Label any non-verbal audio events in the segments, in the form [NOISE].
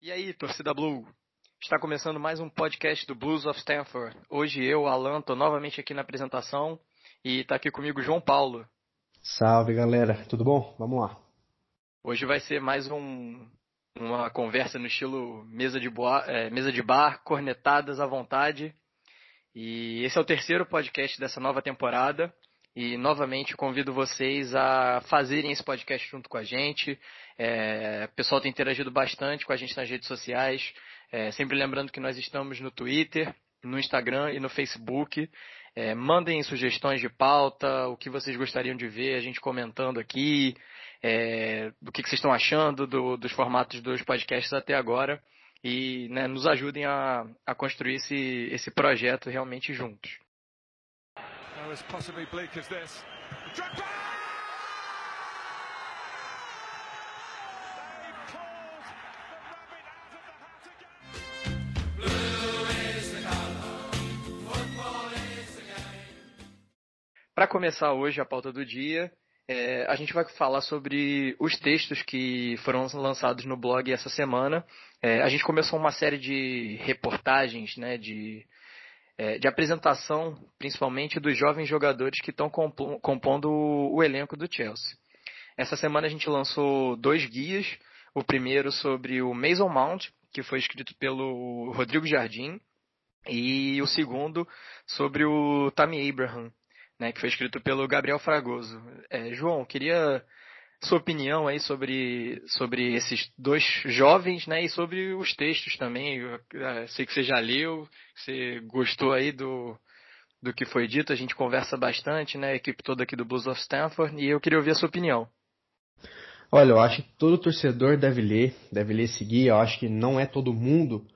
E aí, torcida Blue? Está começando mais um podcast do Blues of Stanford. Hoje eu, Alan, estou novamente aqui na apresentação e está aqui comigo João Paulo. Salve galera, tudo bom? Vamos lá. Hoje vai ser mais um, uma conversa no estilo mesa de, boa, é, mesa de bar, cornetadas à vontade. E esse é o terceiro podcast dessa nova temporada. E novamente convido vocês a fazerem esse podcast junto com a gente. É, o pessoal tem interagido bastante com a gente nas redes sociais. É, sempre lembrando que nós estamos no Twitter, no Instagram e no Facebook. É, mandem sugestões de pauta, o que vocês gostariam de ver a gente comentando aqui, é, o que, que, vocês estão achando do, dos formatos dos podcasts até agora e né, nos ajudem a, a construir esse, esse projeto realmente juntos as possibly bleak as this. Drogba! Para começar hoje a pauta do dia, é, a gente vai falar sobre os textos que foram lançados no blog essa semana. É, a gente começou uma série de reportagens, né, de é, de apresentação, principalmente dos jovens jogadores que estão compondo o elenco do Chelsea. Essa semana a gente lançou dois guias. O primeiro sobre o Mason Mount, que foi escrito pelo Rodrigo Jardim, e o segundo sobre o Tammy Abraham, né, que foi escrito pelo Gabriel Fragoso. É, João, queria sua opinião aí sobre, sobre esses dois jovens, né, e sobre os textos também. Eu, eu sei que você já leu, você gostou aí do, do que foi dito, a gente conversa bastante, né, a equipe toda aqui do Blues of Stanford, e eu queria ouvir a sua opinião. Olha, eu acho que todo torcedor deve ler, deve ler seguir, eu acho que não é todo mundo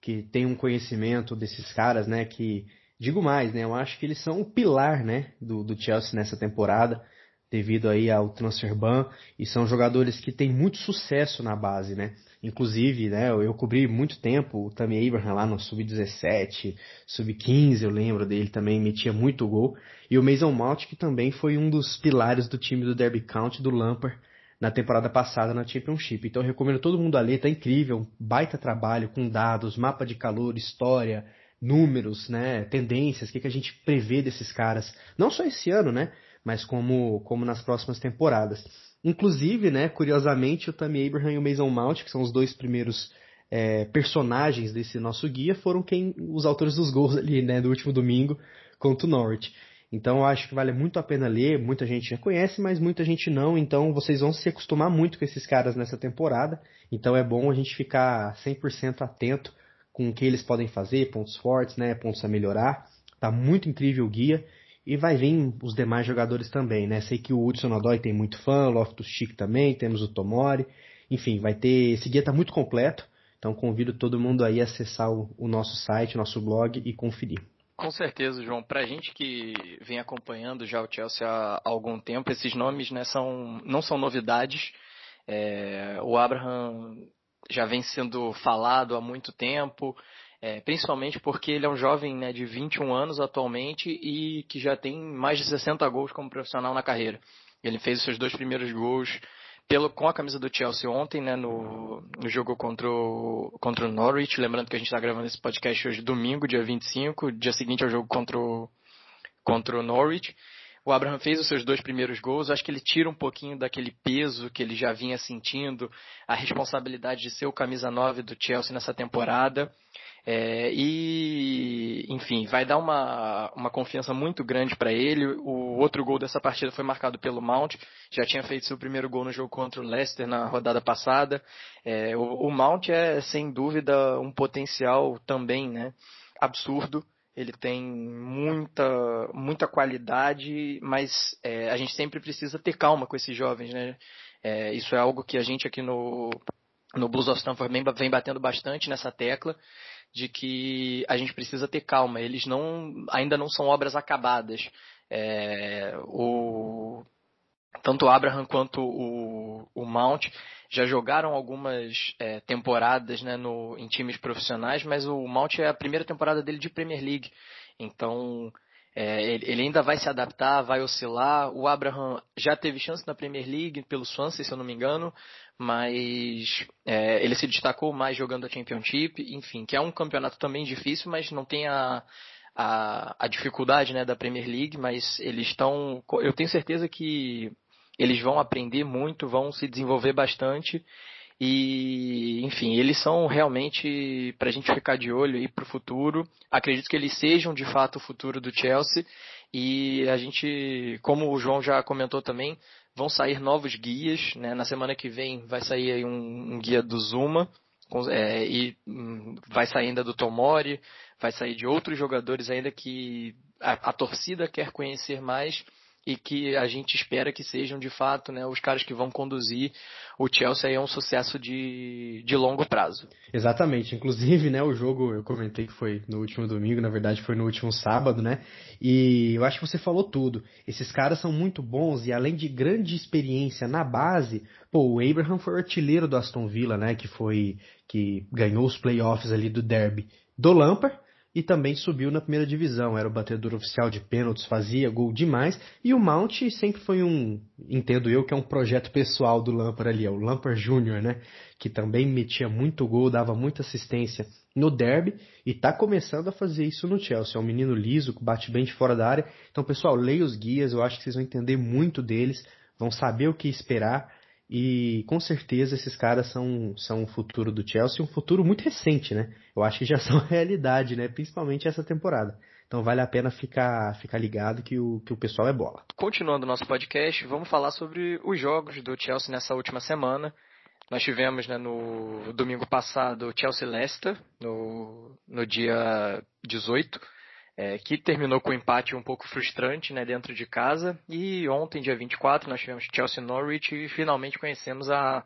que tem um conhecimento desses caras, né, que, digo mais, né, eu acho que eles são o pilar, né, do, do Chelsea nessa temporada, devido aí ao transfer ban e são jogadores que têm muito sucesso na base, né? Inclusive, né, eu cobri muito tempo o Tammy Abraham lá no sub-17, sub-15, eu lembro dele também, metia muito gol. E o Mason Mount, que também foi um dos pilares do time do Derby County, do Lampard, na temporada passada na Championship. Então eu recomendo todo mundo a ler, tá incrível, baita trabalho com dados, mapa de calor, história, números, né, tendências, o que, que a gente prevê desses caras. Não só esse ano, né, mas como, como nas próximas temporadas. Inclusive, né, curiosamente, o Tammy Abraham e o Mason Mount, que são os dois primeiros é, personagens desse nosso guia, foram quem os autores dos gols ali, né, do último domingo contra o Norwich. Então eu acho que vale muito a pena ler, muita gente já conhece, mas muita gente não, então vocês vão se acostumar muito com esses caras nessa temporada, então é bom a gente ficar 100% atento com o que eles podem fazer, pontos fortes, né, pontos a melhorar. Tá muito incrível o guia e vai vir os demais jogadores também, né? Sei que o Hudson Odoi tem muito fã, o Loftus Chic também, temos o Tomori. Enfim, vai ter. Esse guia está muito completo, então convido todo mundo aí a acessar o, o nosso site, nosso blog e conferir. Com certeza, João. Para a gente que vem acompanhando já o Chelsea há algum tempo, esses nomes né, são, não são novidades. É, o Abraham já vem sendo falado há muito tempo. É, principalmente porque ele é um jovem né, de 21 anos atualmente e que já tem mais de 60 gols como profissional na carreira. Ele fez os seus dois primeiros gols pelo, com a camisa do Chelsea ontem, né, no, no jogo contra o, contra o Norwich. Lembrando que a gente está gravando esse podcast hoje, domingo, dia 25, dia seguinte ao jogo contra o, contra o Norwich. O Abraham fez os seus dois primeiros gols. Acho que ele tira um pouquinho daquele peso que ele já vinha sentindo, a responsabilidade de ser o camisa 9 do Chelsea nessa temporada. É, e, enfim, vai dar uma, uma confiança muito grande para ele. O outro gol dessa partida foi marcado pelo Mount, já tinha feito seu primeiro gol no jogo contra o Leicester na rodada passada. É, o, o Mount é, sem dúvida, um potencial também né, absurdo. Ele tem muita, muita qualidade, mas é, a gente sempre precisa ter calma com esses jovens. Né? É, isso é algo que a gente aqui no, no Blues of Stanford vem batendo bastante nessa tecla de que a gente precisa ter calma. Eles não, ainda não são obras acabadas. É, o, tanto o Abraham quanto o, o Mount já jogaram algumas é, temporadas né, no, em times profissionais, mas o Mount é a primeira temporada dele de Premier League. Então É, ele ainda vai se adaptar, vai oscilar. O Abraham já teve chance na Premier League pelo Swansea, se eu não me engano, mas é, ele se destacou mais jogando a Championship, enfim, que é um campeonato também difícil, mas não tem a, a, a dificuldade né, da Premier League, mas eles estão. Eu tenho certeza que eles vão aprender muito, vão se desenvolver bastante e, enfim, eles são realmente para a gente ficar de olho aí para o futuro. Acredito que eles sejam de fato o futuro do Chelsea. E a gente, como o João já comentou também, vão sair novos guias. Né? Na semana que vem vai sair um, um guia do Zuma. É, e hum, vai sair ainda do Tomori, vai sair de outros jogadores ainda que a, a torcida quer conhecer mais e que a gente espera que sejam de fato né, os caras que vão conduzir o Chelsea a um sucesso de, de longo prazo. Exatamente. Inclusive, né, o jogo eu comentei que foi no último domingo, na verdade foi no último sábado, né? E eu acho que você falou tudo. Esses caras são muito bons e além de grande experiência na base, pô, o Abraham foi o artilheiro do Aston Villa, né? Que foi que ganhou os playoffs ali do Derby do Lampard e também subiu na primeira divisão. Era o batedor oficial de pênaltis, fazia gol demais. E o Mount sempre foi um, entendo eu, que é um projeto pessoal do Lampard ali, é o Lampard Júnior, né? Que também metia muito gol, dava muita assistência no derby e tá começando a fazer isso no Chelsea. É um menino liso, que bate bem de fora da área. Então, pessoal, leia os guias, eu acho que vocês vão entender muito deles, vão saber o que esperar. E com certeza esses caras são, são o futuro do Chelsea, um futuro muito recente, né? Eu acho que já [LAUGHS] são realidade, né? Principalmente essa temporada. Então vale a pena ficar, ficar ligado que o, que o pessoal é bola. Continuando o nosso podcast, vamos falar sobre os jogos do Chelsea nessa última semana. Nós tivemos né, no domingo passado o Chelsea Leicester, no, no dia 18 é, que terminou com um empate um pouco frustrante né, dentro de casa. E ontem, dia 24, nós tivemos Chelsea Norwich e finalmente conhecemos a,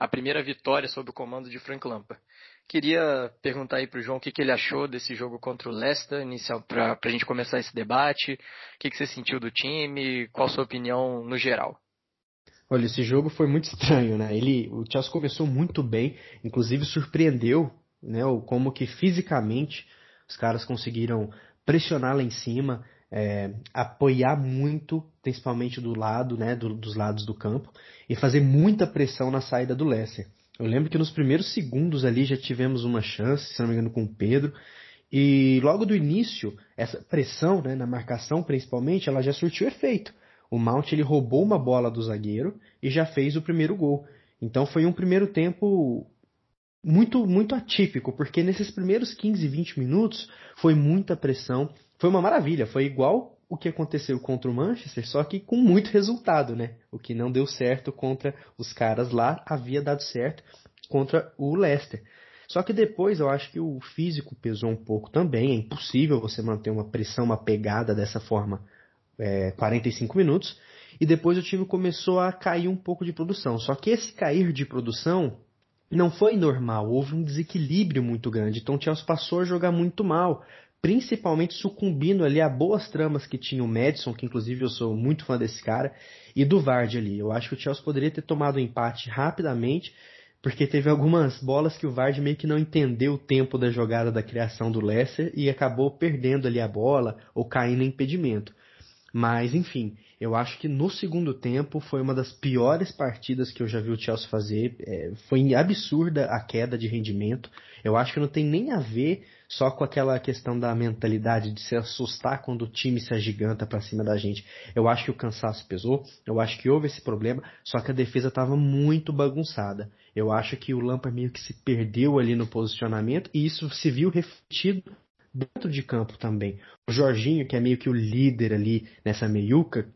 a primeira vitória sob o comando de Frank Lampard. Queria perguntar aí para o João o que, que, ele achou desse jogo contra o Leicester, inicial para a gente começar esse debate. O que, que você sentiu do time? Qual a sua opinião no geral? Olha, esse jogo foi muito estranho, né? Ele, o Chelsea começou muito bem, inclusive surpreendeu, né? Como que fisicamente os caras conseguiram pressionar lá em cima, é, apoiar muito, principalmente do lado, né, do, dos lados do campo, e fazer muita pressão na saída do Leicester. Eu lembro que nos primeiros segundos ali já tivemos uma chance, se não me engano, com o Pedro, e logo do início, essa pressão, né, na marcação principalmente, ela já surtiu efeito. O Mount ele roubou uma bola do zagueiro e já fez o primeiro gol. Então foi um primeiro tempo muito, muito atípico, porque nesses primeiros 15, 20 minutos foi muita pressão, foi uma maravilha, foi igual o que aconteceu contra o Manchester, só que com muito resultado, né? O que não deu certo contra os caras lá havia dado certo contra o Leicester. Só que depois eu acho que o físico pesou um pouco também. É impossível você manter uma pressão, uma pegada dessa forma é, 45 minutos. E depois o time começou a cair um pouco de produção. Só que esse cair de produção não foi normal, houve um desequilíbrio muito grande. Então o Chelsea passou a jogar muito mal, principalmente sucumbindo ali a boas tramas que tinha o Madison, que inclusive eu sou muito fã desse cara, e do Vardy ali. Eu acho que o Chelsea poderia ter tomado o um empate rapidamente, porque teve algumas bolas que o Vardy meio que não entendeu o tempo da jogada da criação do Leicester e acabou perdendo ali a bola ou caindo em impedimento. Mas, enfim, eu acho que no segundo tempo foi uma das piores partidas que eu já vi o Chelsea fazer. É, foi absurda a queda de rendimento. Eu acho que não tem nem a ver só com aquela questão da mentalidade de se assustar quando o time se agiganta para cima da gente. Eu acho que o cansaço pesou, eu acho que houve esse problema, só que a defesa estava muito bagunçada. Eu acho que o Lampard meio que se perdeu ali no posicionamento e isso se viu refletido dentro de campo também. O Jorginho, que é meio que o líder ali nessa meiuca,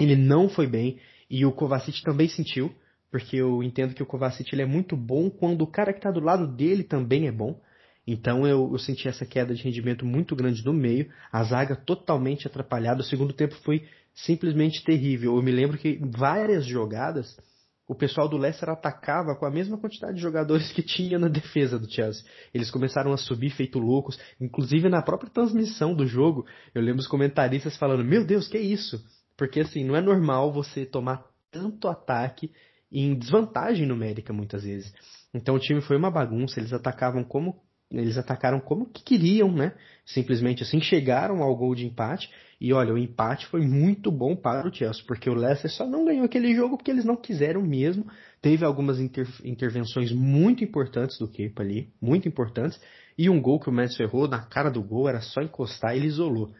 ele não foi bem e o Kovacic também sentiu, porque eu entendo que o Kovacic ele é muito bom quando o cara que está do lado dele também é bom. Então eu, eu, senti essa queda de rendimento muito grande no meio, a zaga totalmente atrapalhada. O segundo tempo foi simplesmente terrível. Eu me lembro que várias jogadas o pessoal do Leicester atacava com a mesma quantidade de jogadores que tinha na defesa do Chelsea. Eles começaram a subir feito loucos, inclusive na própria transmissão do jogo, eu lembro os comentaristas falando: "Meu Deus, que é isso?" Porque assim, não é normal você tomar tanto ataque em desvantagem numérica muitas vezes. Então o time foi uma bagunça, eles atacavam como eles atacaram como que queriam, né? Simplesmente assim chegaram ao gol de empate e olha, o empate foi muito bom para o Chelsea, porque o Leicester só não ganhou aquele jogo porque eles não quiseram mesmo. Teve algumas inter intervenções muito importantes do Kepa ali, muito importantes, e um gol que o Messi errou na cara do gol era só encostar, ele isolou.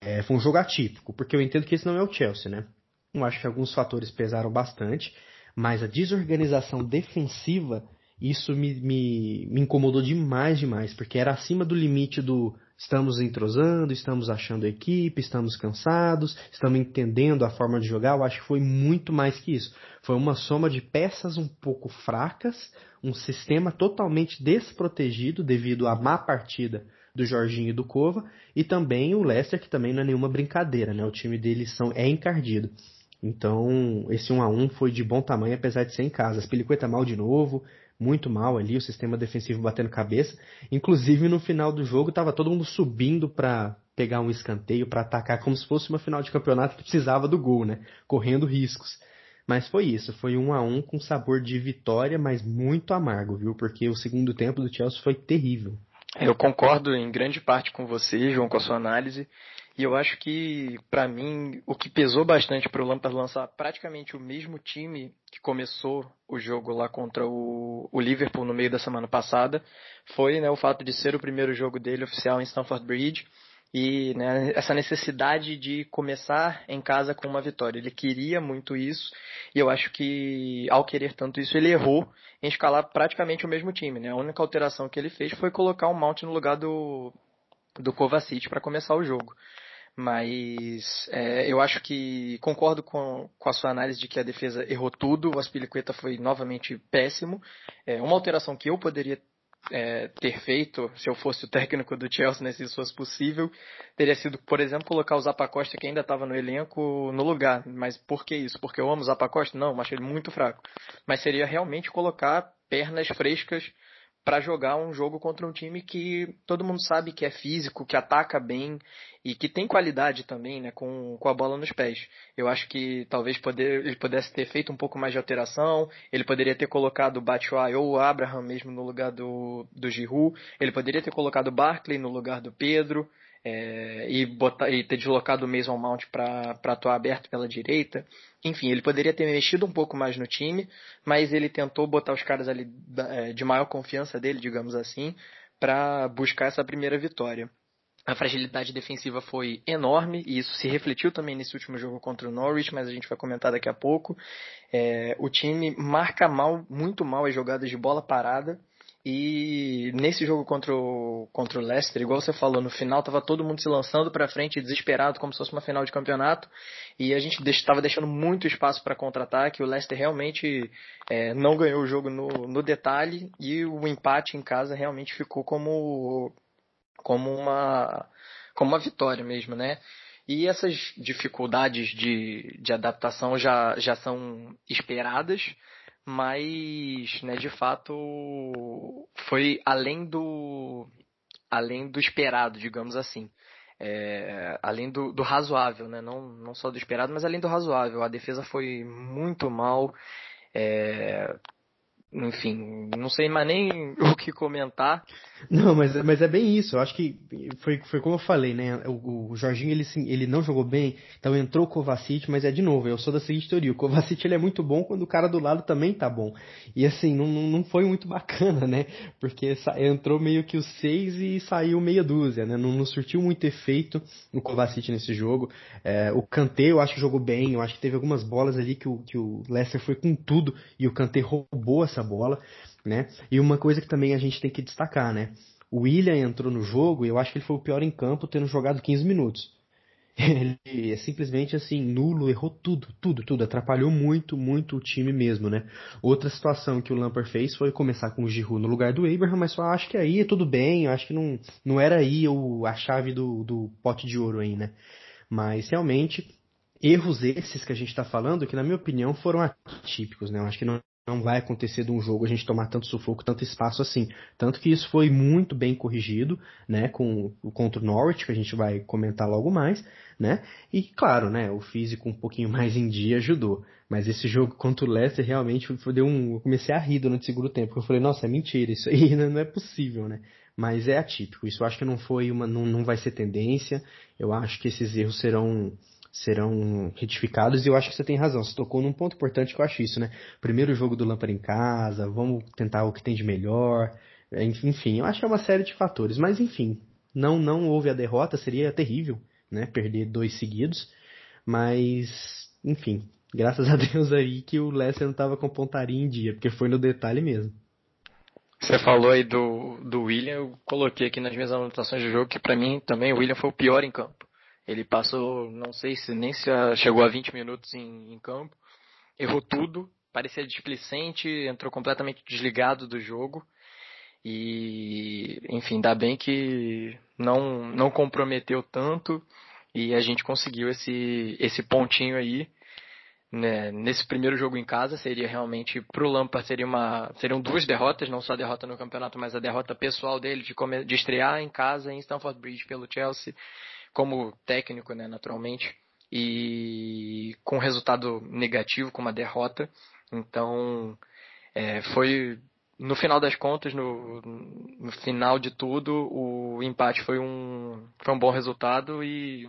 É, foi um jogo atípico, porque eu entendo que esse não é o Chelsea, né? Eu acho que alguns fatores pesaram bastante, mas a desorganização defensiva isso me, me, me incomodou demais, demais, porque era acima do limite do estamos entrosando, estamos achando a equipe, estamos cansados, estamos entendendo a forma de jogar. Eu acho que foi muito mais que isso. Foi uma soma de peças um pouco fracas, um sistema totalmente desprotegido devido à má partida do Jorginho e do Cova, e também o Leicester, que também não é nenhuma brincadeira, né? O time deles são, é encardido. Então, esse 1 a 1 foi de bom tamanho, apesar de ser em casa. As Pelicueta mal de novo, muito mal ali, o sistema defensivo batendo cabeça. Inclusive no final do jogo estava todo mundo subindo para pegar um escanteio, para atacar como se fosse uma final de campeonato que precisava do gol, né? Correndo riscos. Mas foi isso, foi um a um com sabor de vitória, mas muito amargo, viu? Porque o segundo tempo do Chelsea foi terrível. Eu concordo em grande parte com você, João, com a sua análise. E eu acho que, para mim, o que pesou bastante para o Lampard lançar praticamente o mesmo time que começou o jogo lá contra o, o Liverpool no meio da semana passada foi né, o fato de ser o primeiro jogo dele oficial em Stamford Bridge e né, essa necessidade de começar em casa com uma vitória. Ele queria muito isso e eu acho que ao querer tanto isso ele errou em escalar praticamente o mesmo time. Né? A única alteração que ele fez foi colocar o Mount no lugar do do Kovacic para começar o jogo. Mas é, eu acho que concordo com, com, a sua análise de que a defesa errou tudo, o Aspilicueta foi novamente péssimo. É, uma alteração que eu poderia é, ter feito, se eu fosse o técnico do Chelsea, né, se isso fosse possível, teria sido, por exemplo, colocar o Zapacosta, que ainda estava no elenco, no lugar. Mas por que isso? Porque eu amo o Zapacosta? Não, achei ele muito fraco. Mas seria realmente colocar pernas frescas para jogar um jogo contra um time que todo mundo sabe que é físico, que ataca bem e que tem qualidade também, né, com, com a bola nos pés. Eu acho que talvez poder, ele pudesse ter feito um pouco mais de alteração, ele poderia ter colocado o Batshuayi ou o Abraham mesmo no lugar do, do Giroud, ele poderia ter colocado o Barkley no lugar do Pedro, é, e, botar, e ter deslocado o Mason Mount para atuar aberto pela direita. Enfim, ele poderia ter mexido um pouco mais no time, mas ele tentou botar os caras ali é, de maior confiança dele, digamos assim, para buscar essa primeira vitória. A fragilidade defensiva foi enorme e isso se refletiu também nesse último jogo contra o Norwich, mas a gente vai comentar daqui a pouco. É, o time marca mal, muito mal as jogadas de bola parada e nesse jogo contra o, contra o Leicester, igual você falou, no final tava todo mundo se lançando para frente, desesperado, como se fosse uma final de campeonato. E a gente estava deixando muito espaço para contra-ataque. O Leicester realmente é, não ganhou o jogo no, no detalhe. E o empate em casa realmente ficou como, como, uma, como uma vitória mesmo, né? E essas dificuldades de, de adaptação já, já são esperadas mas, né, de fato, foi além do além do esperado, digamos assim. É, além do, do, razoável, né? não, não só do esperado, mas além do razoável. A defesa foi muito mal. É, enfim, não sei mais nem [LAUGHS] o que comentar. Não, mas, mas é bem isso. Eu acho que foi, foi como eu falei, né? O, o Jorginho ele, ele não jogou bem, então entrou o Kovacic, mas é de novo, eu sou da seguinte teoria: o Kovacic ele é muito bom quando o cara do lado também tá bom. E assim, não, não foi muito [LAUGHS] bacana, né? Porque entrou meio que os seis e saiu meia dúzia, né? Não, não surtiu muito efeito no Kovacic nesse jogo. É, o Kanté eu acho que jogou bem, eu acho que teve algumas bolas ali que o, que o Leicester foi com tudo e o Kanté roubou essa bola né? E uma coisa que também a gente tem que destacar, né? O William entrou no jogo e eu acho que ele foi o pior em campo, tendo jogado 15 minutos. [LAUGHS] Ele é simplesmente assim, nulo, errou tudo, tudo, tudo. Atrapalhou muito, muito o time mesmo, né? Outra situação que o Lampard fez foi começar com o Giroud no lugar do Abraham, mas só acho que aí tudo bem, acho que não, não era aí o, a chave do, do pote de ouro aí, né? Mas realmente, erros esses que a gente está falando, que na minha opinião foram atípicos, né? Eu acho que não não vai acontecer de um jogo a gente tomar tanto sufoco, tanto espaço assim. Tanto que isso foi muito bem corrigido, né, com o contra o Norwich, que a gente vai comentar logo mais, né? E claro, né, o físico um pouquinho [LAUGHS] mais em dia ajudou. Mas esse jogo contra o Leicester realmente foi, deu um, eu comecei a rir durante o segundo tempo, porque eu falei, nossa, é mentira, isso aí [LAUGHS] não é possível, né? Mas é atípico. Isso eu acho que não foi uma, não, não vai ser tendência. Eu acho que esses erros serão serão retificados e eu acho que você tem razão. Você tocou num ponto importante que eu acho isso, né? Primeiro jogo do Lampard em casa, vamos tentar o que tem de melhor. Enfim, eu acho que é uma série de fatores, mas enfim, não não houve a derrota, seria terrível, né? Perder dois seguidos, mas enfim, graças a Deus aí que o Leicester não estava com pontaria em dia, porque foi no detalhe mesmo. Você falou aí do, do William, eu coloquei aqui nas minhas anotações do jogo que para mim também o William foi o pior em campo. Ele passou, não sei se nem se chegou a 20 minutos em, em campo, errou tudo, parecia displicente, entrou completamente desligado do jogo. E, enfim, ainda bem que não, não comprometeu tanto e a gente conseguiu esse, esse pontinho aí. Né, nesse primeiro jogo em casa seria realmente pro Lampard seria uma seriam duas derrotas não só a derrota no campeonato mas a derrota pessoal dele de, de estrear em casa em Stamford Bridge pelo Chelsea como técnico, né, naturalmente, e com resultado negativo, com uma derrota. Então, é, foi no final das contas, no, no, final de tudo, o empate foi um, foi um bom resultado e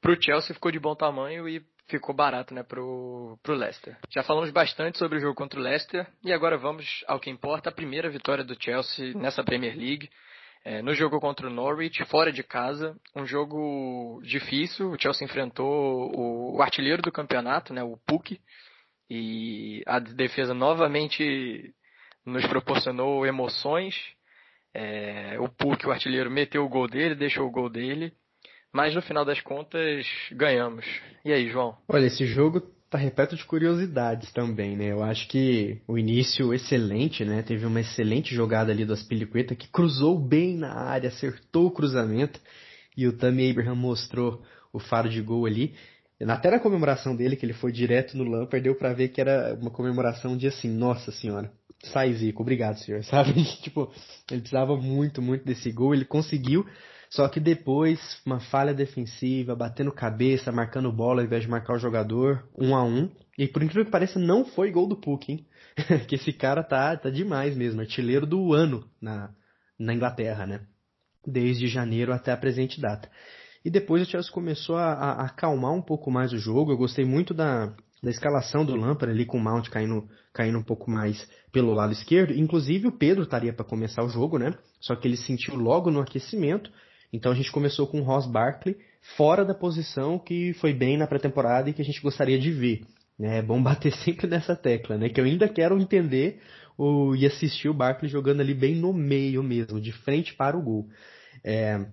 para o Chelsea ficou de bom tamanho e ficou barato né, pro, pro Leicester. Já falamos bastante sobre o jogo contra o Leicester e agora vamos ao que importa, a primeira vitória do Chelsea nessa Premier League é, no jogo contra o Norwich, fora de casa, um jogo difícil. O Chelsea enfrentou o, o artilheiro do campeonato, né, o Puck, e a defesa novamente nos proporcionou emoções. É, o Puck, o artilheiro, meteu o gol dele, deixou o gol dele. Mas no final das contas, ganhamos. E aí, João? Olha, esse jogo tá repleto de curiosidades também, né? Eu acho que o início excelente, né? Teve uma excelente jogada ali do Aspilicueta que cruzou bem na área, acertou o cruzamento e o Tammy Abraham mostrou o faro de gol ali. Até na comemoração dele, que ele foi direto no Lampard, deu pra ver que era uma comemoração de assim, nossa senhora, sai Zico, obrigado senhor, [LAUGHS] sabe? tipo, ele precisava muito, muito desse gol, ele conseguiu, só que depois, uma falha defensiva, batendo cabeça, marcando bola ao invés de marcar o jogador, um a um. E por incrível que pareça, não foi gol do Puck, hein? [LAUGHS] que esse cara tá, tá demais mesmo, artilheiro do ano na, na Inglaterra, né? Desde janeiro até a presente data. E depois o Chelsea começou a, a, acalmar um pouco mais o jogo. Eu gostei muito da, da escalação do Lampard ali com o Mount caindo, caindo um pouco mais pelo lado esquerdo. Inclusive o Pedro estaria para começar o jogo, né? Só que ele sentiu logo no aquecimento então a gente começou com o Ross Barkley fora da posição que foi bem na pré-temporada e que a gente gostaria de ver. É bom [LAUGHS] bater sempre nessa tecla, né? Que eu ainda quero entender o, e assistir o Barkley jogando ali bem no meio mesmo, de frente para o gol. É,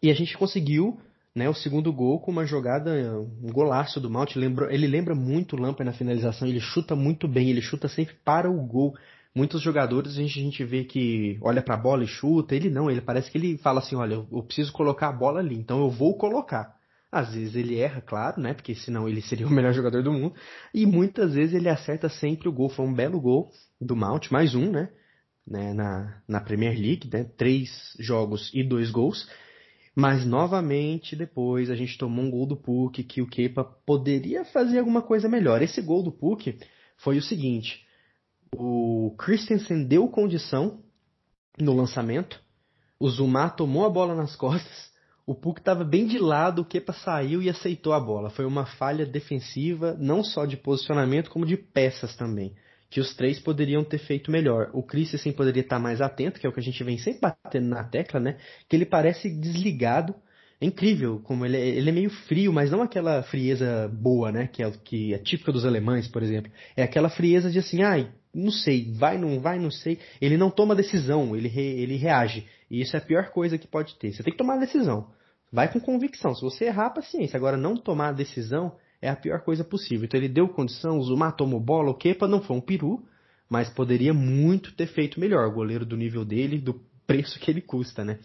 e a gente conseguiu né, o segundo gol com uma jogada, um golaço do Mount. Ele lembra muito o Lampard na finalização, ele chuta muito bem, ele chuta sempre para o gol. Muitos jogadores a gente, a gente vê que olha para a bola e chuta, ele não, ele parece que ele fala assim, olha, eu preciso colocar a bola ali, então eu vou colocar. Às vezes ele erra, claro, né? Porque senão ele [LAUGHS] seria o melhor jogador do mundo. E muitas vezes ele acerta sempre o gol. Foi um belo gol do Mount, mais um, né? né? Na, na Premier League, né? Três jogos e dois gols. Mas novamente depois a gente tomou um gol do Puck que o Kepa poderia fazer alguma coisa melhor. Esse gol do Puck foi o seguinte: o Christensen deu condição no lançamento. O Zuma tomou a bola nas costas. O Puck estava bem de lado, o Kepa saiu e aceitou a bola. Foi uma falha defensiva, não só de posicionamento, como de peças também. Que os três poderiam ter feito melhor. O Christensen poderia estar mais atento, que é o que a gente vem sempre batendo na tecla, né? Que ele parece desligado. É incrível como ele é, ele é meio frio, mas não aquela frieza boa, né? Que é, que é típica dos alemães, por exemplo. É aquela frieza de assim, ai, não sei, vai, não vai, não sei. Ele não toma decisão, ele, re, ele reage. E isso é a pior coisa que pode ter. Você tem que tomar a decisão. Vai com convicção. Se você errar, paciência. Agora, não tomar a decisão é a pior coisa possível. Então ele deu condição, o Zuma tomou bola, o Kepa não foi um peru, mas poderia muito ter feito melhor. O goleiro do nível dele, do preço que ele custa, né?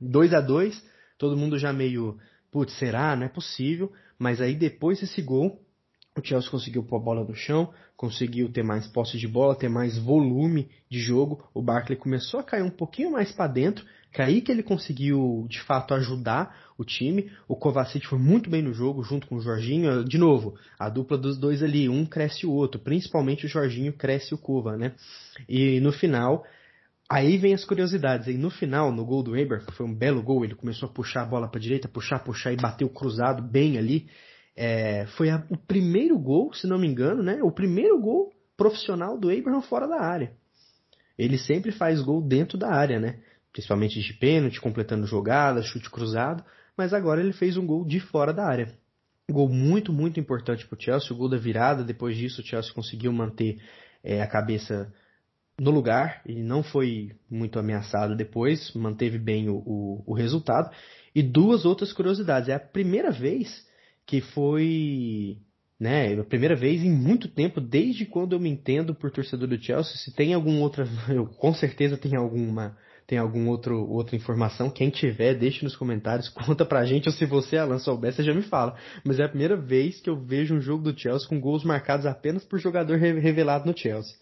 2 a 2 todo mundo já meio, putz, será? Não é possível. Mas aí depois desse gol, o Chelsea conseguiu pôr a bola no chão, conseguiu ter mais posse de bola, ter mais volume de jogo. O Barkley começou a cair um pouquinho mais para dentro, que é aí que ele conseguiu de fato ajudar o time. O Kovacic foi muito bem no jogo, junto com o Jorginho. De novo, a dupla dos dois ali, um cresce o outro, principalmente o Jorginho cresce o Kova, né? E no final, Aí vem as curiosidades. Aí no final, no gol do Eber, foi um belo gol, ele começou a puxar a bola para direita, puxar, puxar e bateu cruzado bem ali. É, foi a, o primeiro gol, se não me engano, né? O primeiro gol profissional do Abraham fora da área. Ele sempre faz gol dentro da área, né? Principalmente de pênalti, completando jogadas, chute cruzado. Mas agora ele fez um gol de fora da área. gol muito, muito importante para o Chelsea. O gol da virada. Depois disso, o Chelsea conseguiu manter é, a cabeça no lugar e não foi muito ameaçado depois. Manteve bem o, o, o resultado. E duas outras curiosidades. É a primeira vez que foi né, a primeira vez em muito tempo, desde quando eu me entendo por torcedor do Chelsea, se tem alguma outra, [LAUGHS] eu com certeza tem alguma, tem algum outro outra informação, quem tiver, deixe nos comentários, [LAUGHS] conta pra gente, ou se você, Alan, souber, você já me fala. Mas é a primeira vez que eu vejo um jogo do Chelsea com gols marcados apenas por jogador revelado no Chelsea.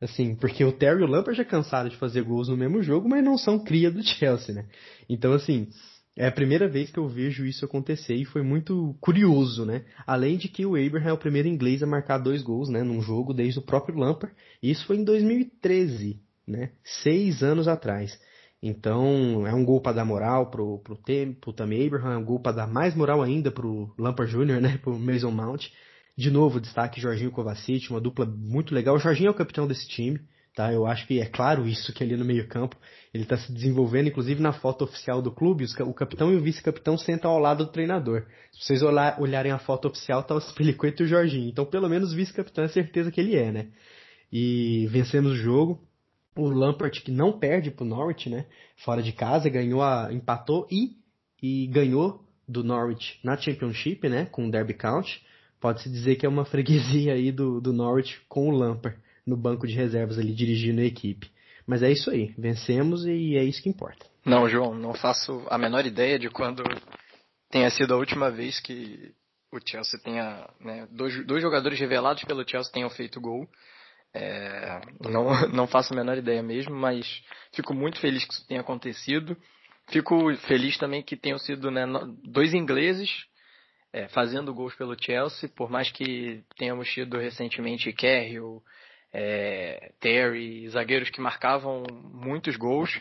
Assim, porque o Terry e o Lampard já cansaram de fazer gols no mesmo jogo, mas não são cria do Chelsea, né? Então, assim, é a primeira vez que eu vejo isso acontecer e foi muito curioso, né? Além de que o Abraham é o primeiro inglês a marcar dois gols, né, num jogo desde o próprio Lampard. Isso foi em 2013, né? Seis anos atrás. Então, é um gol para dar moral pro, pro, Tem, pro Tammy Abraham, é um gol para dar mais moral ainda pro Lampard Jr., né, [LAUGHS] pro Mason Mount. De novo, destaque Jorginho Kovacic, uma dupla muito legal. O Jorginho é o capitão desse time, tá? Eu acho que é claro isso que ali no meio-campo ele está se desenvolvendo, inclusive na foto oficial do clube, o capitão e o vice-capitão sentam ao lado do treinador. Se vocês olharem a foto oficial, tá o Spilicueta [LAUGHS] e o Jorginho. Então, pelo menos vice-capitão é certeza que ele é, né? E vencemos o jogo. O Lampert, que não perde pro Norwich, né? Fora de casa, ganhou a, empatou e, e ganhou do Norwich na Championship, né? Com o Derby County. Pode-se dizer que é uma [LAUGHS] freguesia aí do, do Norwich com o Lampert no banco de reservas ali dirigindo a equipe. Mas é isso aí, vencemos e é isso que importa. Não, João, não faço a menor ideia de quando tenha sido a última vez que o Chelsea tenha. Né, dois, dois jogadores revelados pelo Chelsea tenham feito gol. É, não, [LAUGHS] não faço a menor ideia mesmo, mas fico muito feliz que isso tenha acontecido. Fico feliz também que tenham sido né, dois ingleses é, fazendo gols pelo Chelsea, por mais que tenhamos tido recentemente Carroll, é, Terry, zagueiros que marcavam muitos gols.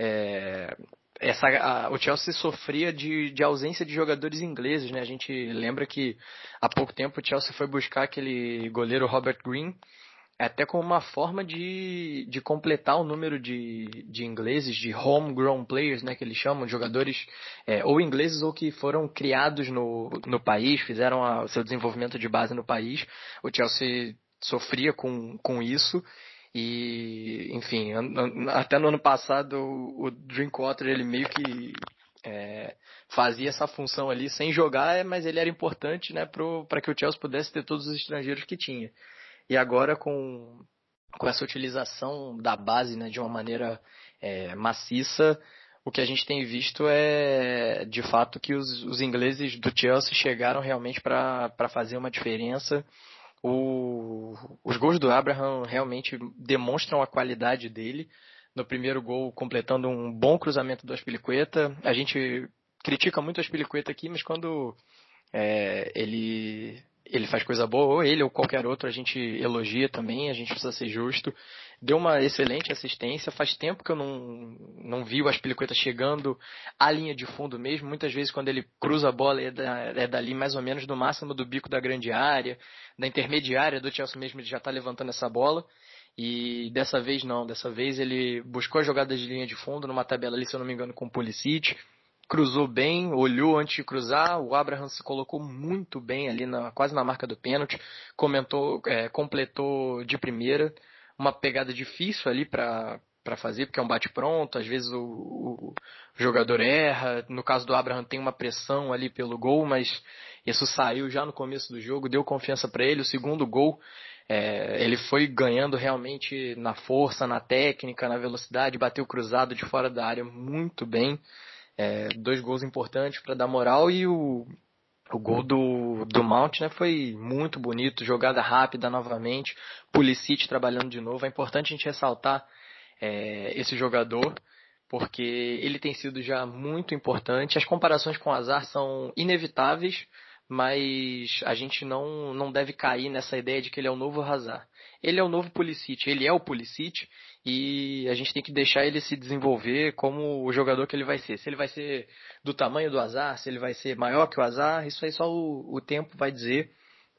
É, essa, a, o Chelsea sofria de, de, ausência de jogadores ingleses, né? A gente lembra que há pouco tempo o Chelsea foi buscar aquele goleiro Robert Green, até como uma forma de, de completar o número de, de ingleses, de homegrown players, né, que eles chamam, jogadores é, ou ingleses ou que foram criados no, no país, fizeram o seu desenvolvimento de base no país. O Chelsea sofria com, com isso. E, enfim, até no ano passado o Drinkwater ele meio que é, fazia essa função ali sem jogar, mas ele era importante né, para que o Chelsea pudesse ter todos os estrangeiros que tinha. E agora com, com essa utilização da base né, de uma maneira é, maciça, o que a gente tem visto é de fato que os, os ingleses do Chelsea chegaram realmente para fazer uma diferença o, os gols do Abraham realmente demonstram a qualidade dele. No primeiro gol, completando um bom cruzamento do Aspilicueta. A gente critica muito o Aspilicueta aqui, mas quando é, ele ele faz coisa boa, ou ele ou qualquer outro, a gente elogia também, a gente precisa ser justo. Deu uma excelente assistência, faz tempo que eu não, não vi o Aspilicueta chegando à linha de fundo mesmo. Muitas vezes quando ele cruza a bola é, da, é dali mais ou menos do máximo do bico da grande área, da intermediária do Chelsea mesmo, ele já está levantando essa bola. E dessa vez não, dessa vez ele buscou a jogada de linha de fundo numa tabela ali, se eu não me engano, com o Pulisic cruzou bem, olhou antes de cruzar, o Abraham se colocou muito bem ali, na, quase na marca do pênalti, comentou, é, completou de primeira, uma pegada difícil ali para para fazer, porque é um bate-pronto, às vezes o, o, jogador erra, no caso do Abraham tem uma pressão ali pelo gol, mas isso saiu já no começo do jogo, deu confiança para ele, o segundo gol é, ele foi ganhando realmente na força, na técnica, na velocidade, bateu cruzado de fora da área muito bem, é, dois gols importantes para dar moral e o, O gol do, do Mount né, foi muito bonito, jogada rápida novamente, Pulisic trabalhando de novo. É importante a gente ressaltar é, esse jogador, porque ele tem sido já muito importante. As comparações com o Azar são inevitáveis, mas a gente não, não deve cair nessa ideia de que ele é o novo Hazard. Ele é o novo Pulisic, ele é o Pulisic e a gente tem que deixar ele se desenvolver como o jogador que ele vai ser. Se ele vai ser do tamanho do Azar, se ele vai ser maior que o Azar, isso aí só o, o tempo vai dizer.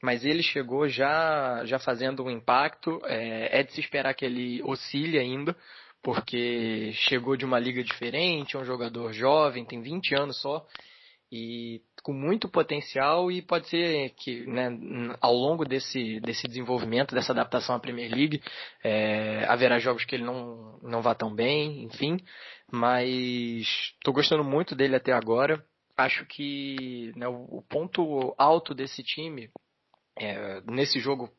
Mas ele chegou já, já fazendo um impacto. É, é de se esperar que ele oscile ainda, porque chegou de uma liga diferente, é um jogador jovem, tem 20 anos só, e com muito potencial e pode ser que né, ao longo desse, desse desenvolvimento, dessa adaptação à Premier League, é, haverá jogos que ele não, não vá tão bem, enfim, mas estou gostando muito dele até agora. Acho que né, o ponto alto desse time, é, nesse jogo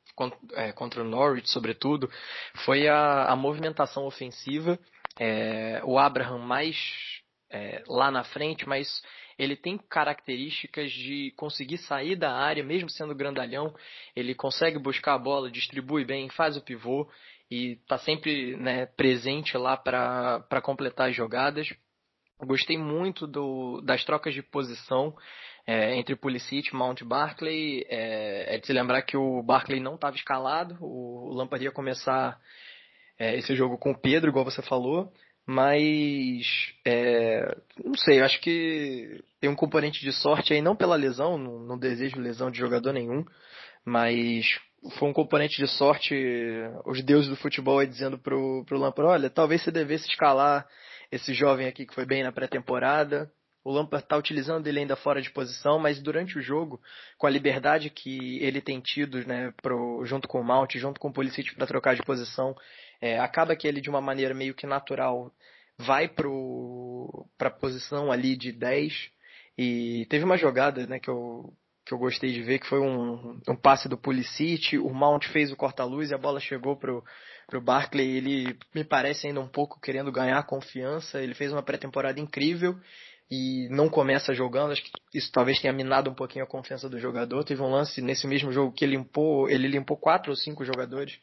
é, contra o Norwich, sobretudo, foi a, a movimentação ofensiva. É, o Abraham mais é, lá na frente, mas ele tem características de conseguir sair da área, mesmo sendo grandalhão. Ele consegue buscar a bola, distribui bem, faz o pivô e está sempre né, presente lá para completar as jogadas. Gostei muito do, das trocas de posição é, entre Pulisic e Mount Barkley. É, é, de se lembrar que o Barkley não estava escalado, o Lampard ia começar é, esse jogo com o Pedro, igual você falou. Mas, é, não sei, eu acho que tem um componente de sorte aí, não pela lesão, não, não desejo lesão de jogador nenhum, mas foi um componente de sorte, os deuses do futebol aí dizendo pro, pro Lampard, olha, talvez você devesse escalar esse jovem aqui que foi bem na pré-temporada. O Lampard está utilizando ele ainda fora de posição, mas durante o jogo, com a liberdade que ele tem tido, né, pro, junto com o Mount, junto com o Pulisic para trocar de posição, é, acaba que ele de uma maneira meio que natural vai para a posição ali de 10 e teve uma jogada né, que, eu, que eu gostei de ver que foi um, um passe do Pulisic, o Mount fez o corta-luz e a bola chegou pro pro Barkley, ele me parece ainda um pouco querendo ganhar confiança, ele fez uma pré-temporada incrível e não começa jogando, acho que isso talvez tenha minado um pouquinho a confiança do jogador. Teve um lance nesse mesmo jogo que ele limpou, ele limpou quatro ou cinco jogadores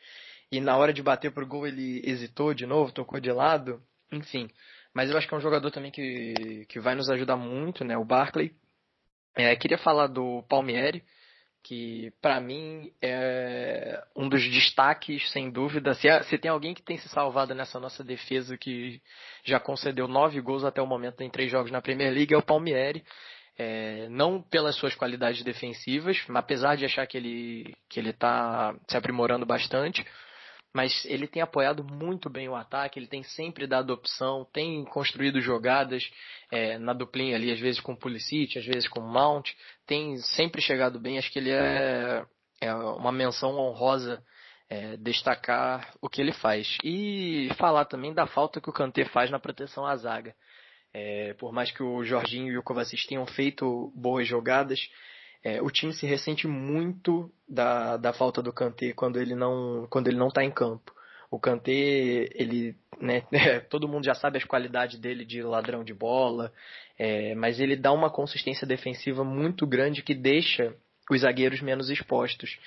e na hora de bater pro gol ele hesitou de novo, tocou de lado, enfim. Mas eu acho que é um jogador também que, que vai nos ajudar muito, né? O Barkley. É, queria falar do Palmieri, que para mim é um dos destaques, sem dúvida. Se, se tem alguém que tem se salvado nessa nossa defesa, que já concedeu nove gols até o momento em três jogos na Premier League, é o Palmieri. É, não pelas suas qualidades defensivas, apesar de achar que ele que ele está se aprimorando bastante, mas ele tem apoiado muito bem o ataque, ele tem sempre dado opção, tem construído jogadas é, na duplinha ali, às vezes com o Pulisic, às vezes com o Mount, tem sempre chegado bem, acho que ele é, é uma menção honrosa é, destacar o que ele faz. E falar também da falta que o Kanté faz na proteção à zaga. É, por mais que o Jorginho e o Kovacic tenham feito boas jogadas, é, o time se ressente muito da, da falta do Kanté quando ele não quando ele não está em campo. O Kanté, ele, né, [LAUGHS] todo mundo já sabe as qualidades dele de ladrão de bola, é, mas ele dá uma consistência defensiva muito grande que deixa os zagueiros menos expostos.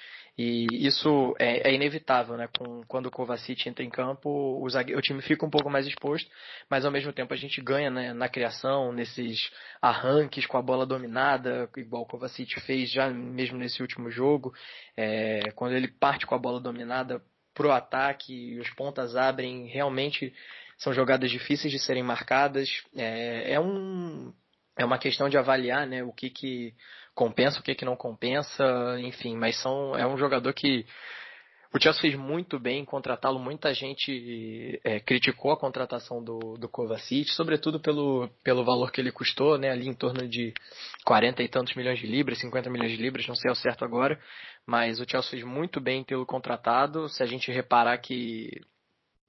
E isso é, é inevitável, né? Com, quando o Kovacic entra em campo, o, o, time fica um pouco mais exposto, mas ao mesmo tempo a gente ganha né, na criação, nesses arranques com a bola dominada, igual o Kovacic fez já mesmo nesse último jogo. É, quando ele parte com a bola dominada pro ataque os pontas abrem, realmente são jogadas difíceis de serem marcadas. É, é um é uma questão de avaliar né, o que, que compensa, o que, que não compensa, enfim, mas são, é um jogador que o Chelsea fez muito bem em contratá-lo. Muita gente é, criticou a contratação do, do Kovacic, sobretudo pelo, pelo valor que ele custou, né, ali em torno de 40 e tantos milhões de libras, 50 milhões de libras, não sei ao certo agora. Mas o Chelsea fez muito bem em tê-lo contratado. Se a gente reparar que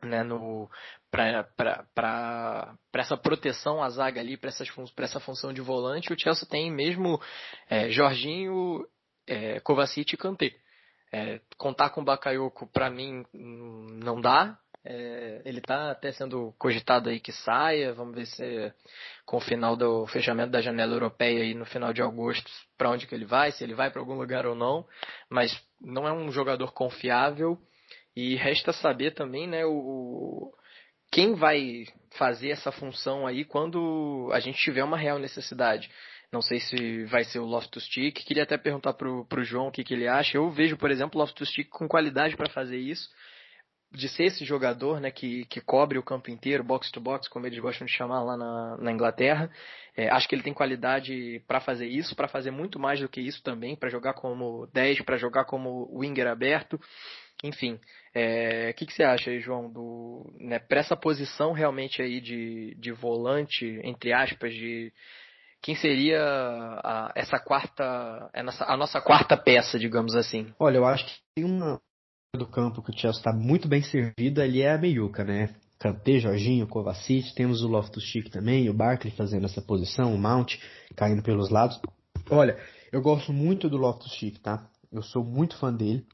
né, no para essa proteção à zaga ali, para essa função de volante, o Chelsea tem mesmo é, Jorginho, é, Kovacic e Kanté. É, contar com o Bakayoko, para mim, não dá. É, ele está até sendo cogitado aí que saia. Vamos ver se com o final do fechamento da janela europeia aí no final de agosto, para onde que ele vai, se ele vai para algum lugar ou não. Mas não é um jogador confiável. E resta saber também, né, o, quem vai fazer essa função aí quando a gente tiver uma real necessidade. Não sei se vai ser o Loftus-Cheek. Queria até perguntar pro, pro João o que, que ele acha. Eu vejo, por exemplo, o Loftus-Cheek com qualidade para fazer isso. De ser esse jogador né, que, que cobre o campo inteiro, box to box, como eles gostam de chamar lá na, na Inglaterra. É, acho que ele tem qualidade para fazer isso, para fazer muito mais do que isso também, para jogar como 10, para jogar como winger aberto. Enfim, o é, que, que você acha aí, João, do, né, para essa posição realmente aí de, de volante, entre aspas, de, quem seria a, essa quarta, a nossa, a nossa quarta peça, digamos assim? Olha, eu acho que tem uma do campo que o Chelsea está muito bem servido, ali é a meiuca, né? Kanté, Jorginho, Kovacic, temos o Loftus-Cheek também, o Barkley fazendo essa posição, o Mount caindo pelos lados. Olha, eu gosto muito do Loftus-Cheek, tá? Eu sou muito fã dele.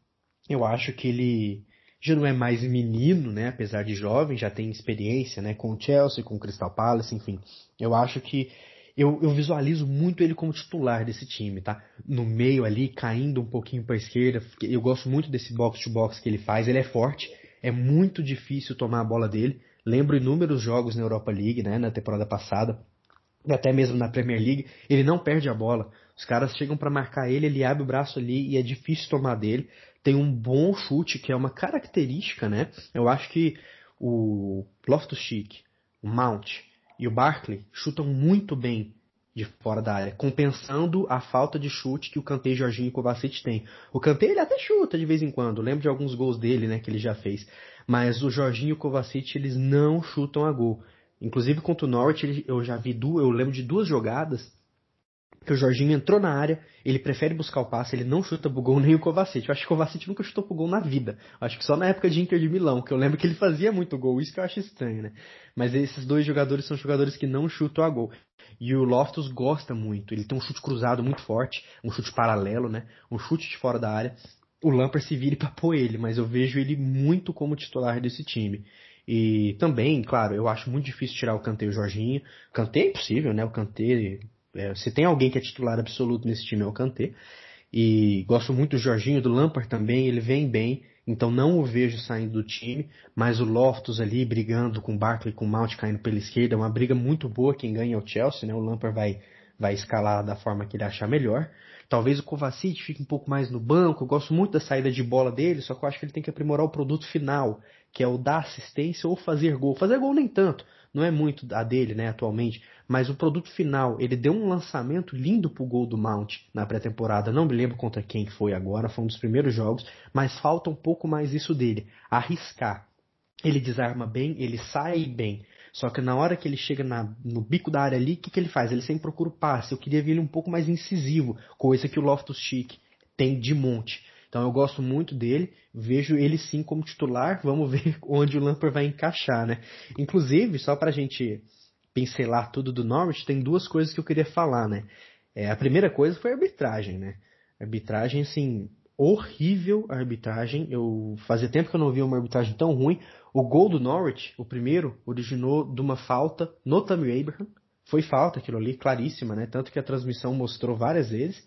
Eu acho que ele já não é mais menino, né? Apesar de jovem, já tem experiência, né? Com o Chelsea, com o Crystal Palace, enfim. Eu acho que eu, eu visualizo muito ele como titular desse time, tá? No meio ali, caindo um pouquinho para esquerda. Eu gosto muito desse box-to-box que ele faz. Ele é forte, é muito difícil tomar a bola dele. Lembro inúmeros jogos na Europa League, né? Na temporada passada. E até mesmo na Premier League. Ele não perde a bola. Os caras chegam para marcar ele, ele abre o braço ali e é difícil tomar dele. Tem um bom chute, que é uma característica, né? Eu acho que o Loftus-Cheek, o Mount, e o Barkley chutam muito bem de fora da área, compensando a falta de chute que o Kanté, Jorginho e Kovacic tem. O Kanté ele até chuta de vez em quando, lembro de alguns gols dele, né, que ele já fez. Mas o Jorginho e o Kovacic eles não chutam a gol. Inclusive contra o Norwich eu já vi duas, eu lembro de duas jogadas que o Jorginho entrou na área, ele prefere buscar o passe, ele não chuta pro gol [LAUGHS] nem o Kovacic. Eu acho que o Kovacic nunca chutou pro gol na vida. Eu acho que só na época de Inter de Milão, que eu lembro que ele fazia muito gol, isso que eu acho estranho, né? Mas esses dois jogadores são jogadores que não chutam a gol. E o Loftus gosta muito, ele tem um chute cruzado muito forte, um chute paralelo, né? Um chute de fora da área. O Lampard se vire para pôr ele, mas eu vejo ele muito como titular desse time. E também, claro, eu acho muito difícil tirar o Kanté e o Jorginho. Kanté é impossível, né? O Kanté é, se tem alguém que é titular absoluto nesse time é o Kanté. E gosto muito do Jorginho, do Lampard também, ele vem bem, então não o vejo saindo do time, mas o Loftus ali brigando com o Barkley, com o Mount caindo pela esquerda, é uma briga muito boa, quem ganha é o Chelsea, né? O Lampard vai, vai escalar da forma que ele achar melhor. Talvez o Kovacic fique um pouco mais no banco, eu gosto muito da saída de bola dele, só que eu acho que ele tem que aprimorar o produto final, que é o dar assistência ou fazer gol. Fazer gol nem tanto, não é muito a dele, né, atualmente, mas o produto final, ele deu um lançamento lindo pro gol do Mount na pré-temporada, não me lembro contra quem foi agora, foi um dos primeiros jogos, mas falta um pouco mais isso dele, arriscar. Ele desarma bem, ele sai bem, só que na hora que ele chega na, no bico da área ali, o que, que ele faz? Ele sempre procura o passe. Eu queria ver ele um pouco mais incisivo, coisa que o Loftus-Cheek tem de monte. Então eu gosto muito dele, vejo ele sim como titular, [LAUGHS] vamos ver onde o Lampard vai encaixar, né? Inclusive, só para a gente pincelar tudo do Norwich, tem duas coisas que eu queria falar, né? É, a primeira coisa foi a arbitragem, né? Arbitragem, assim, horrível a arbitragem. Eu fazia tempo que eu não via uma arbitragem tão ruim. O gol do Norwich, o primeiro, originou de uma falta no Tammy Abraham. Foi falta aquilo ali, claríssima, né? Tanto que a transmissão mostrou várias vezes.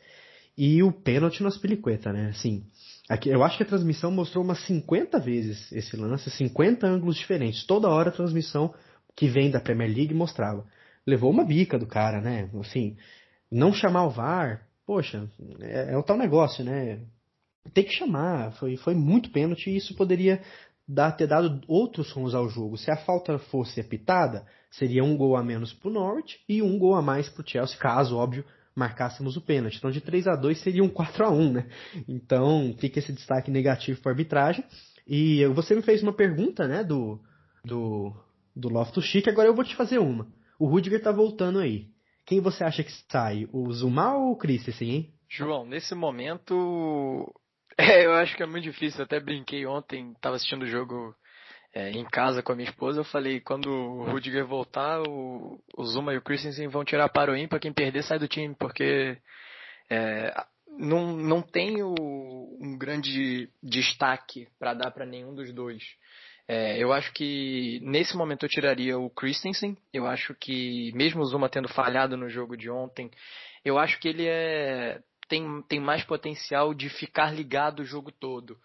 E o pênalti no Aspilicueta, né? Assim, aqui, eu acho que a transmissão mostrou umas 50 vezes esse lance, 50 ângulos diferentes. Toda hora a transmissão que vem da Premier League mostrava. Levou uma bica do cara, né? Assim, não chamar o VAR, poxa, é, é o tal negócio, né? Tem que chamar, foi, foi muito pênalti e isso poderia dar, ter dado outros rumos ao jogo. Se a falta fosse apitada, seria um gol a menos para o Norwich e um gol a mais para o Chelsea, caso, óbvio, marcássemos o pênalti. Então de 3 a 2 seria um 4 a 1 né? Então fica esse destaque negativo para a arbitragem. E você me fez uma pergunta, né, do, do, do Loftus Cheek, agora eu vou te fazer uma. O Rudiger tá voltando aí. Quem você acha que sai? O Zuma ou o Christensen, hein? João, nesse momento, [LAUGHS] é, eu acho que é muito difícil. Eu até brinquei ontem, tava assistindo o jogo é, em casa com a minha esposa, eu falei, quando o Rudiger voltar, o, o Zuma e o Christensen vão tirar para o ímpar, quem perder sai do time, porque é, não, não tem o, um grande destaque para dar para nenhum dos dois. É, eu acho que nesse momento eu tiraria o Christensen. Eu acho que, mesmo o Zuma tendo falhado no jogo de ontem, eu acho que ele é, tem, tem mais potencial de ficar ligado o jogo todo.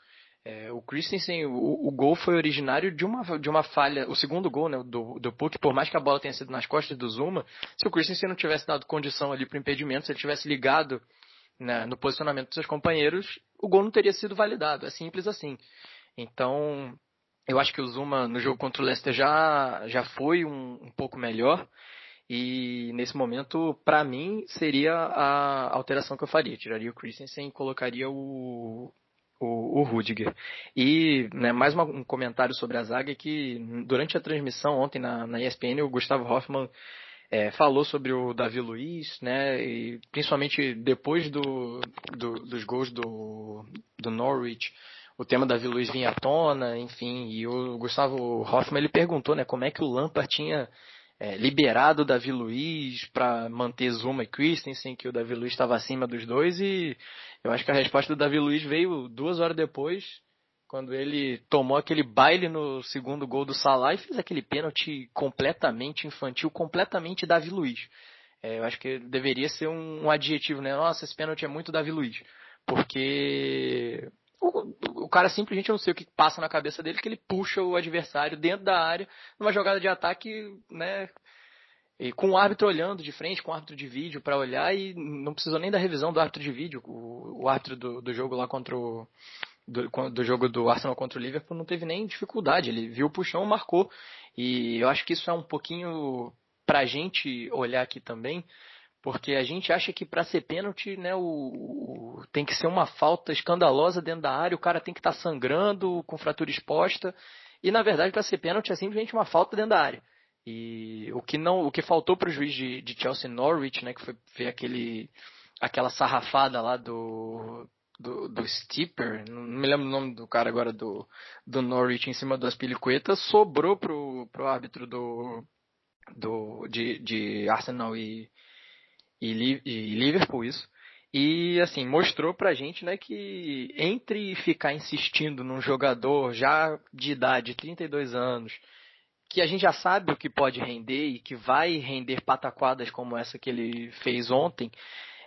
É, o Christensen, o, o, gol foi originário de uma, de uma falha, o segundo gol né, do, do Puck, por mais que a bola tenha sido nas costas do Zuma, se o Christensen não tivesse dado condição ali para o impedimento, se ele tivesse ligado né, no posicionamento dos seus companheiros, o gol não teria sido validado. É simples assim. Então, eu acho que o Zuma no jogo contra o Leicester já, já foi um, um pouco melhor. E nesse momento, para mim, seria a alteração que eu faria. Tiraria o Christensen e colocaria o, o, o Rudiger. E né, mais uma, um comentário sobre a zaga que durante a transmissão ontem na, na ESPN o Gustavo Hoffman é, falou sobre o Davi Luiz, né, e principalmente depois do, do, dos gols do, do Norwich, o tema Davi Luiz vinha à tona, enfim, e o Gustavo Hoffman ele perguntou né, como é que o Lampard tinha é, liberado o Davi Luiz para manter Zuma e Christensen, que o Davi Luiz estava acima dos dois, e eu acho que a resposta do Davi Luiz veio duas horas depois, quando ele tomou aquele baile no segundo gol do Salah e fez aquele pênalti completamente infantil, completamente Davi Luiz. É, eu acho que deveria ser um, um adjetivo, né? Nossa, esse pênalti é muito Davi Luiz. Porque o, o, cara simplesmente, não sei o que passa na cabeça dele, que ele puxa o adversário dentro da área, numa jogada de ataque, né? E com o árbitro olhando de frente, com o árbitro de vídeo para olhar, e não precisou nem da revisão do árbitro de vídeo. O, o árbitro do, do, jogo lá contra o. Do, do, jogo do Arsenal contra o Liverpool não teve nem dificuldade. Ele viu o puxão, marcou. E eu acho que isso é um pouquinho pra gente olhar aqui também, porque a gente acha que para ser pênalti, né, o, o, tem que ser uma falta escandalosa dentro da área, o cara tem que estar tá sangrando, com fratura exposta. E na verdade, para ser pênalti é simplesmente uma falta dentro da área. E o que não, o que faltou para o juiz de, de, Chelsea Norwich, né, que foi ver aquele, aquela sarrafada lá do, do, do Stipper, não me lembro o nome do cara agora do, do Norwich em cima das pilicuetas, sobrou pro, pro árbitro do, do de, de Arsenal e, e, e Liverpool isso. E assim, mostrou pra gente né, que entre ficar insistindo num jogador já de idade, 32 anos, que a gente já sabe o que pode render e que vai render pataquadas como essa que ele fez ontem,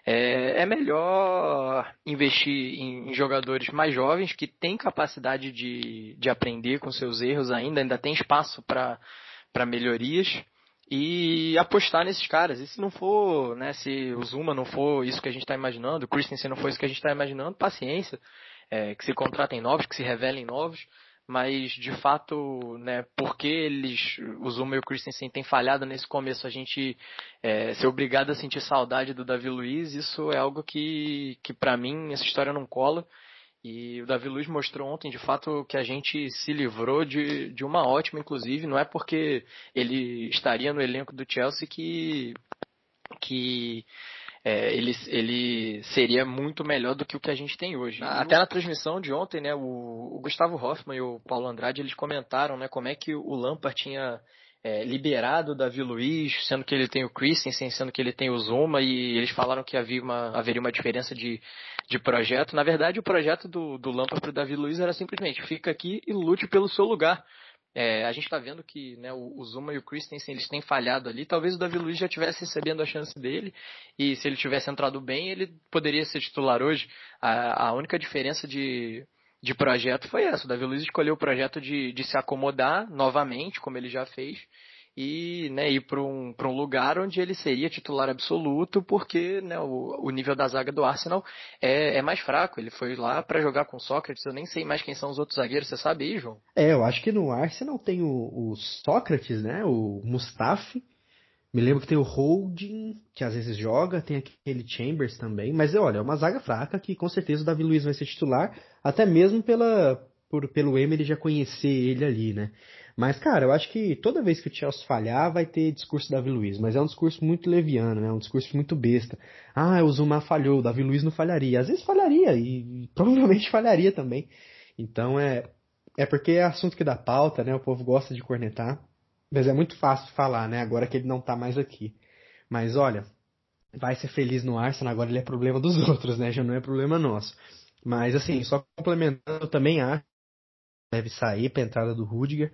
é, é melhor investir em, em, jogadores mais jovens que têm capacidade de, de aprender com seus erros ainda, ainda tem espaço para melhorias e apostar nesses caras. E se não for, né, se o Zuma não for isso que a gente está imaginando, o Christensen não for isso que a gente está imaginando, paciência, é, que se contratem novos, que se revelem novos, mas de fato, né, porque eles, o Zuma e o Christensen têm falhado nesse começo, a gente é, ser obrigado a sentir saudade do Davi Luiz, isso é algo que, que para mim, essa história não cola. E o Davi Luiz mostrou ontem, de fato, que a gente se livrou de, de uma ótima, inclusive. Não é porque ele estaria no elenco do Chelsea que, que é, ele, ele seria muito melhor do que o que a gente tem hoje. Até na transmissão de ontem, né, o, o Gustavo Hoffman e o Paulo Andrade, eles comentaram né, como é que o Lampard tinha é, liberado o Davi Luiz, sendo que ele tem o Christensen, sendo que ele tem o Zuma, e eles falaram que havia uma, haveria uma diferença de, de projeto. Na verdade, o projeto do, do Lampard para o Davi Luiz era simplesmente fica aqui e lute pelo seu lugar. É, a gente está vendo que né, o, o, Zuma e o Christensen eles têm falhado ali. Talvez o Davi Luiz já estivesse recebendo a chance dele e se ele tivesse entrado bem, ele poderia ser titular hoje. A, a única diferença de, de projeto foi essa. O Davi Luiz escolheu o projeto de, de se acomodar novamente, como ele já fez, e né, ir para um, um lugar onde ele seria titular absoluto, porque né, o, o nível da zaga do Arsenal é, é mais fraco. Ele foi lá para jogar com Sócrates, eu nem sei mais quem são os outros zagueiros, você sabe aí, João? É, eu acho que no Arsenal tem o, o Sócrates, né, o Mustafi, me lembro que tem o Holding, que às vezes joga, tem aquele Chambers também, mas olha, é uma zaga fraca que com certeza o Davi Luiz vai ser titular, até mesmo pela, por, pelo Emery já conhecer ele ali, né? Mas, cara, eu acho que toda vez que o Chelsea falhar, vai ter discurso Davi Luiz, mas é um discurso muito leviano, né? Um discurso muito besta. Ah, o Zuma falhou, o Davi Luiz não falharia. Às vezes falharia, e, [LAUGHS] provavelmente falharia também. Então é, é porque é assunto que dá pauta, né? O povo gosta de cornetar. Mas é muito fácil falar, né? Agora que ele não tá mais aqui. Mas olha, vai ser feliz no Arsenal, agora ele é problema dos [LAUGHS] outros, né? Já não é problema nosso. Mas assim, só complementando, eu também acho deve sair para a entrada do Rudiger.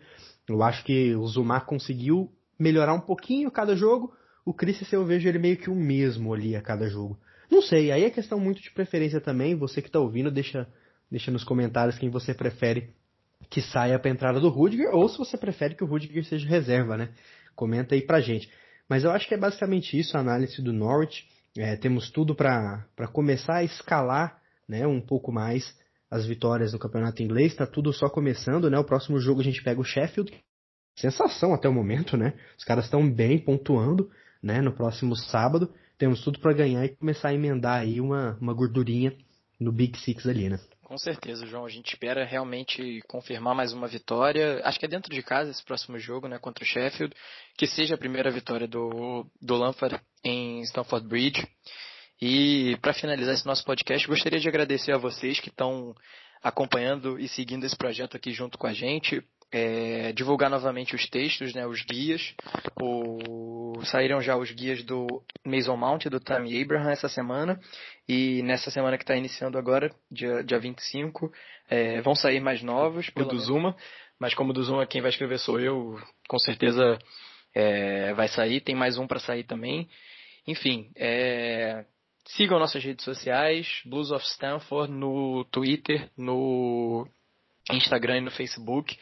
Eu acho que o Zumar conseguiu melhorar um pouquinho cada jogo. O Christensen eu vejo ele meio que o mesmo ali a cada jogo. Não sei, aí é questão muito de preferência também. Você que está ouvindo, deixa, deixa nos comentários quem você prefere que saia para a entrada do Rudiger ou se você prefere que o Rudiger seja reserva, né? Comenta aí pra gente. Mas eu acho que é basicamente isso a análise do Norwich. É, temos tudo para começar a escalar né, um pouco mais as vitórias no campeonato inglês. Está tudo só começando, né? O próximo jogo a gente pega o Sheffield. Sensação até o momento, né? Os caras estão bem pontuando, né? No próximo sábado temos tudo para ganhar e começar a emendar aí uma, uma gordurinha no Big Six ali, né? Com certeza, João. A gente espera realmente confirmar mais uma vitória. Acho que é dentro de casa esse próximo jogo, né, contra o Sheffield, que seja a primeira vitória do, do Lampard em Stamford Bridge. E para finalizar esse nosso podcast, gostaria de agradecer a vocês que estão acompanhando e seguindo esse projeto aqui junto com a gente. É, divulgar novamente os textos, né, os guias. O, saíram já os guias do Mason Mount e do Tammy Abraham essa semana. E nessa semana que está iniciando agora, dia, dia 25, é, vão sair mais novos. O do Zuma. Mas como o do Zuma quem vai escrever sou eu, com certeza é, vai sair. Tem mais um para sair também. Enfim, é, Sigam nossas redes sociais, Blues of Stanford, no Twitter, no Instagram e no Facebook.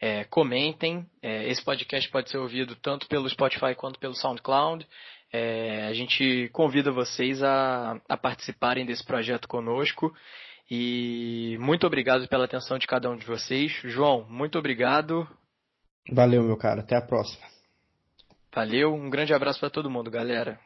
É, comentem. É, esse podcast pode ser ouvido tanto pelo Spotify quanto pelo SoundCloud. É, a gente convida vocês a, a participarem desse projeto conosco. E muito obrigado pela atenção de cada um de vocês. João, muito obrigado. Valeu, meu cara. Até a próxima. Valeu. Um grande abraço para todo mundo, galera.